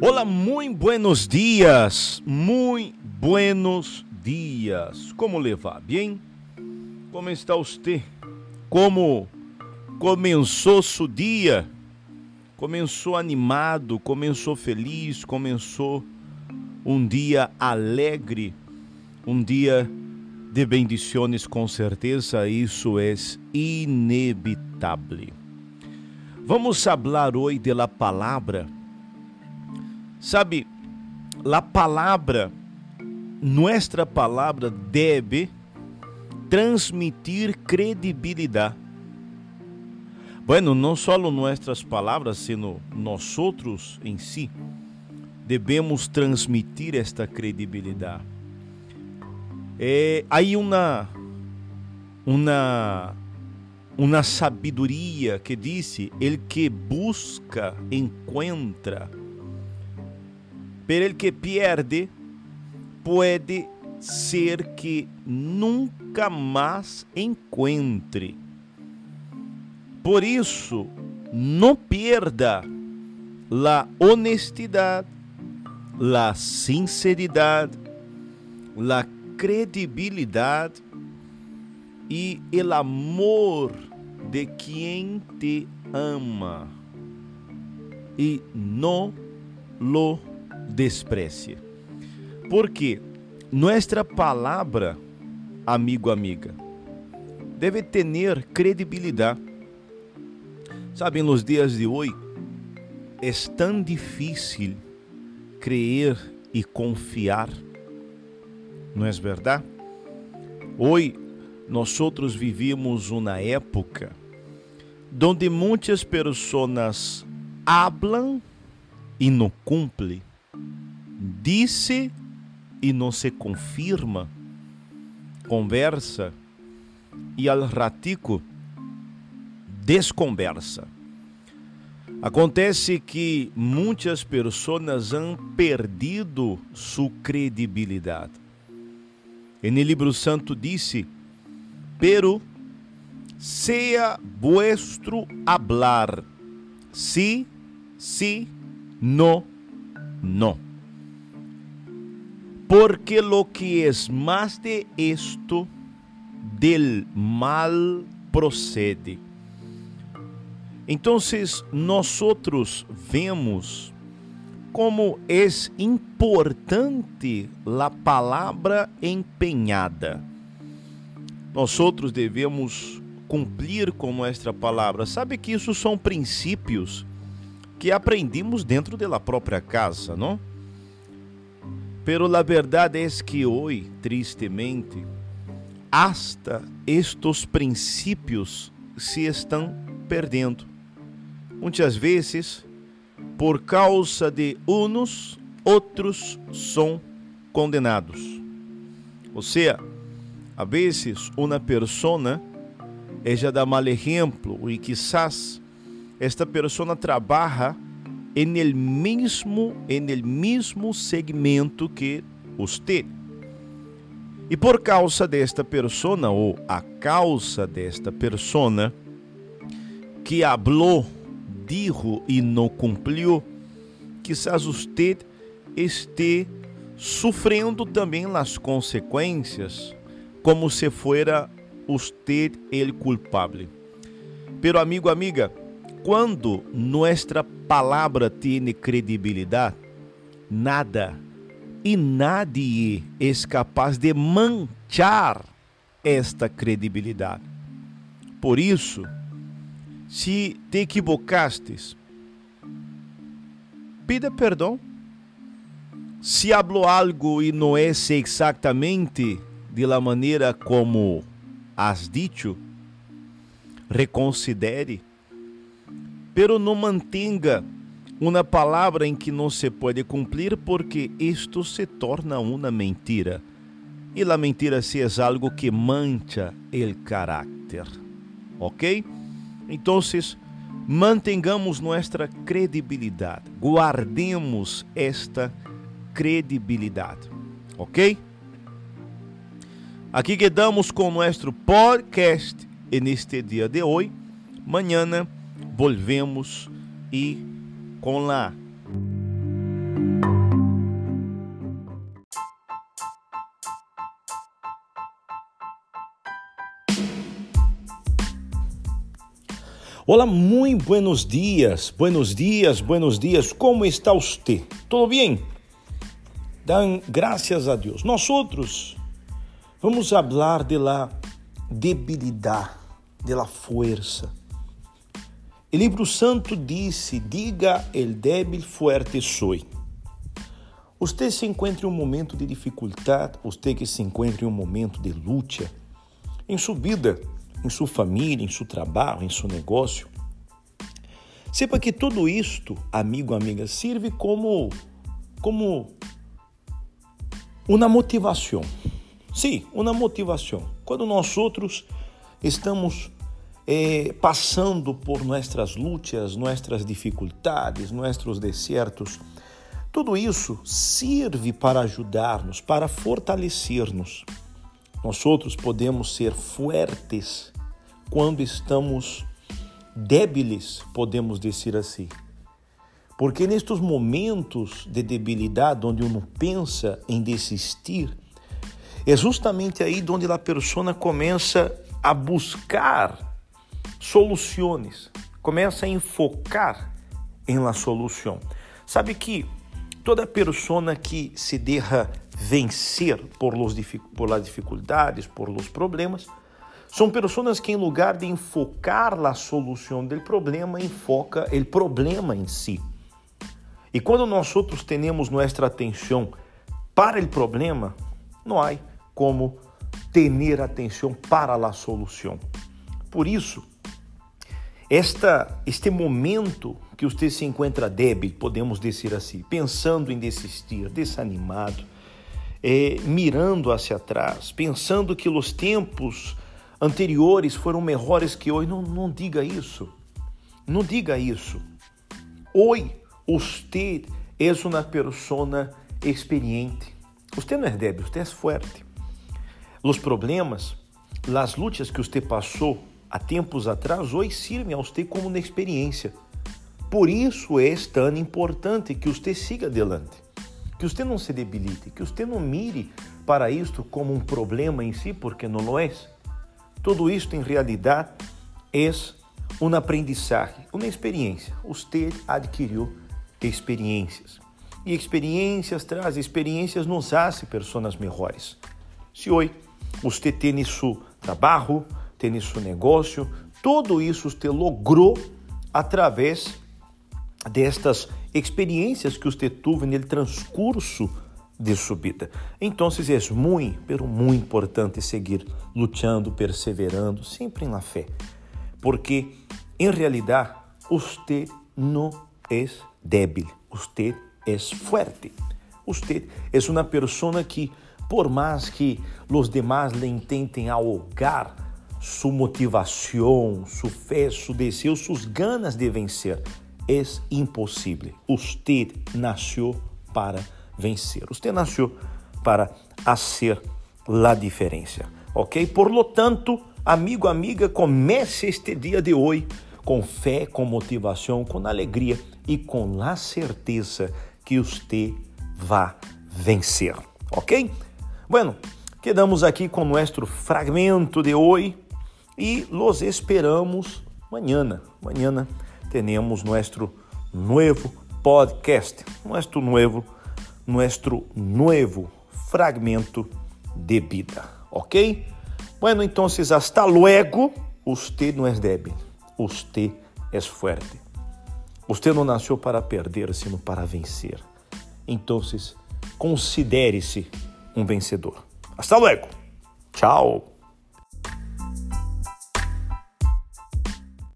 Olá, muito buenos dias, muito buenos dias. Como levar? Bem? Como está você? Como começou seu dia? Começou animado, começou feliz, começou um dia alegre, um dia de bendições, com certeza, isso é inevitável. Vamos falar hoje da palavra Sabe, a palavra, nossa palavra deve transmitir credibilidade. Bueno, não só nossas palavras, sino nós outros em si, devemos transmitir esta credibilidade. É, aí uma uma uma sabedoria que disse: ele que busca encontra pero el que pierde puede ser que nunca mais encontre. Por isso, não perda a honestidade, a sinceridade, a credibilidade e o amor de quem te ama e não lo desprecie. Porque nossa palavra, amigo, amiga, deve ter credibilidade. Sabe, nos dias de hoje, é tão difícil crer e confiar, não é verdade? Hoje, nós outros vivimos uma época onde muitas pessoas hablam e não cumprem disse e não se confirma, conversa e al ratico desconversa. Acontece que muitas pessoas han perdido sua credibilidade. E no livro santo disse: Pero sea vuestro hablar, sí, sí, no, no porque lo que es más de esto del mal procede. Entonces, nosotros vemos como é importante a palavra empenhada. Nós outros devemos cumprir com nossa palavra. Sabe que isso são princípios que aprendimos dentro da própria casa, não? Pero la verdad es que hoy, tristemente, hasta estes princípios se estão perdendo. Muitas vezes, por causa de uns, outros são condenados. Ou seja, a vezes uma persona ella dá mal exemplo e quizás esta persona trabalha en el mismo, en el mismo segmento que usted. E por causa desta persona, ou a causa desta persona, que hablou, dijo e não cumpriu, quizás usted esteja sofrendo também as consequências, como se fuera usted el culpable. Pero amigo, amiga, quando nossa palavra tem credibilidade, nada e nadie é capaz de manchar esta credibilidade. Por isso, se te equivocastes, pida perdão. Se falou algo e não é exatamente de la maneira como has dicho, reconsidere pero não mantenga uma palavra em que não se pode cumprir, porque isto se torna uma mentira. E a mentira se é algo que mancha o caráter. Ok? Então, mantengamos nossa credibilidade, guardemos esta credibilidade. Ok? Aqui quedamos com nosso podcast neste dia de hoje Mañana volvemos e com la Olá, muito buenos dias, buenos dias, buenos dias. Como está você? Tudo bem? Dão graças a Deus. Nós outros vamos falar de la debilidade, de la força. O livro santo disse: Diga el débil fuerte soy. Você se encontra em um momento de dificuldade, você que se encontra em um momento de luta em sua vida, em sua família, em seu trabalho, em seu negócio. Sepa que tudo isto, amigo, amiga, serve como como uma motivação. Sim, uma motivação. Quando nós outros estamos eh, passando por nossas lutas, nossas dificuldades, nossos desertos, tudo isso serve para ajudar-nos, para fortalecer-nos. Nós outros podemos ser fortes quando estamos débiles, podemos dizer assim. Porque nestes momentos de debilidade, onde uno pensa em desistir, é justamente aí onde a pessoa começa a buscar soluções, começa a enfocar em la solução. Sabe que toda pessoa que se deixa vencer por, los, por las dificuldades, por los problemas, são pessoas que, em lugar de enfocar a solução do problema, enfoca o problema em si. E quando nós outros temos nossa atenção para o problema, não há como ter atenção para a solução. Por isso, esta, este momento que você se encontra débil, podemos dizer assim, pensando em desistir, desanimado, é, mirando hacia atrás, pensando que os tempos anteriores foram melhores que hoje. Não, não diga isso. Não diga isso. Hoje, você é uma pessoa experiente. Você não é débil, você é forte. Os problemas, as lutas que você passou há tempos atrás, hoje servem a você como uma experiência. Por isso é tão importante que você siga adelante, que você não se debilite, que você não mire para isto como um problema em si, porque não é. Tudo isto, em realidade, é um aprendizagem, uma experiência. Você adquiriu experiências. E experiências traz experiências nos hace pessoas melhores. Se hoje tem seu trabalho, tem seu negócio, tudo isso você logrou através destas experiências que você teve no transcurso de subida. Então, é muito, pero muito importante seguir lutando, perseverando, sempre na fé, porque em realidade você não é débil, você é forte. Você é uma pessoa que, por mais que os demais lhe intentem ahogar sua motivação, sua fé, seu desejo, suas ganas de vencer, é impossível. Você nasceu para vencer. Você nasceu para fazer a diferença, ok? Por lo tanto, amigo, amiga, comece este dia de hoje com fé, com motivação, com alegria e com a certeza que você vai vencer, ok? Bueno, quedamos aqui com nosso fragmento de hoje e los esperamos amanhã. Amanhã teremos nosso novo podcast, nosso novo nuestro nuevo fragmento de vida, ¿ok? Bueno, entonces hasta luego. Usted no es débil, usted es fuerte. Usted não nasceu para perder, sino para vencer. Então, considere-se um vencedor. Hasta luego. Tchau.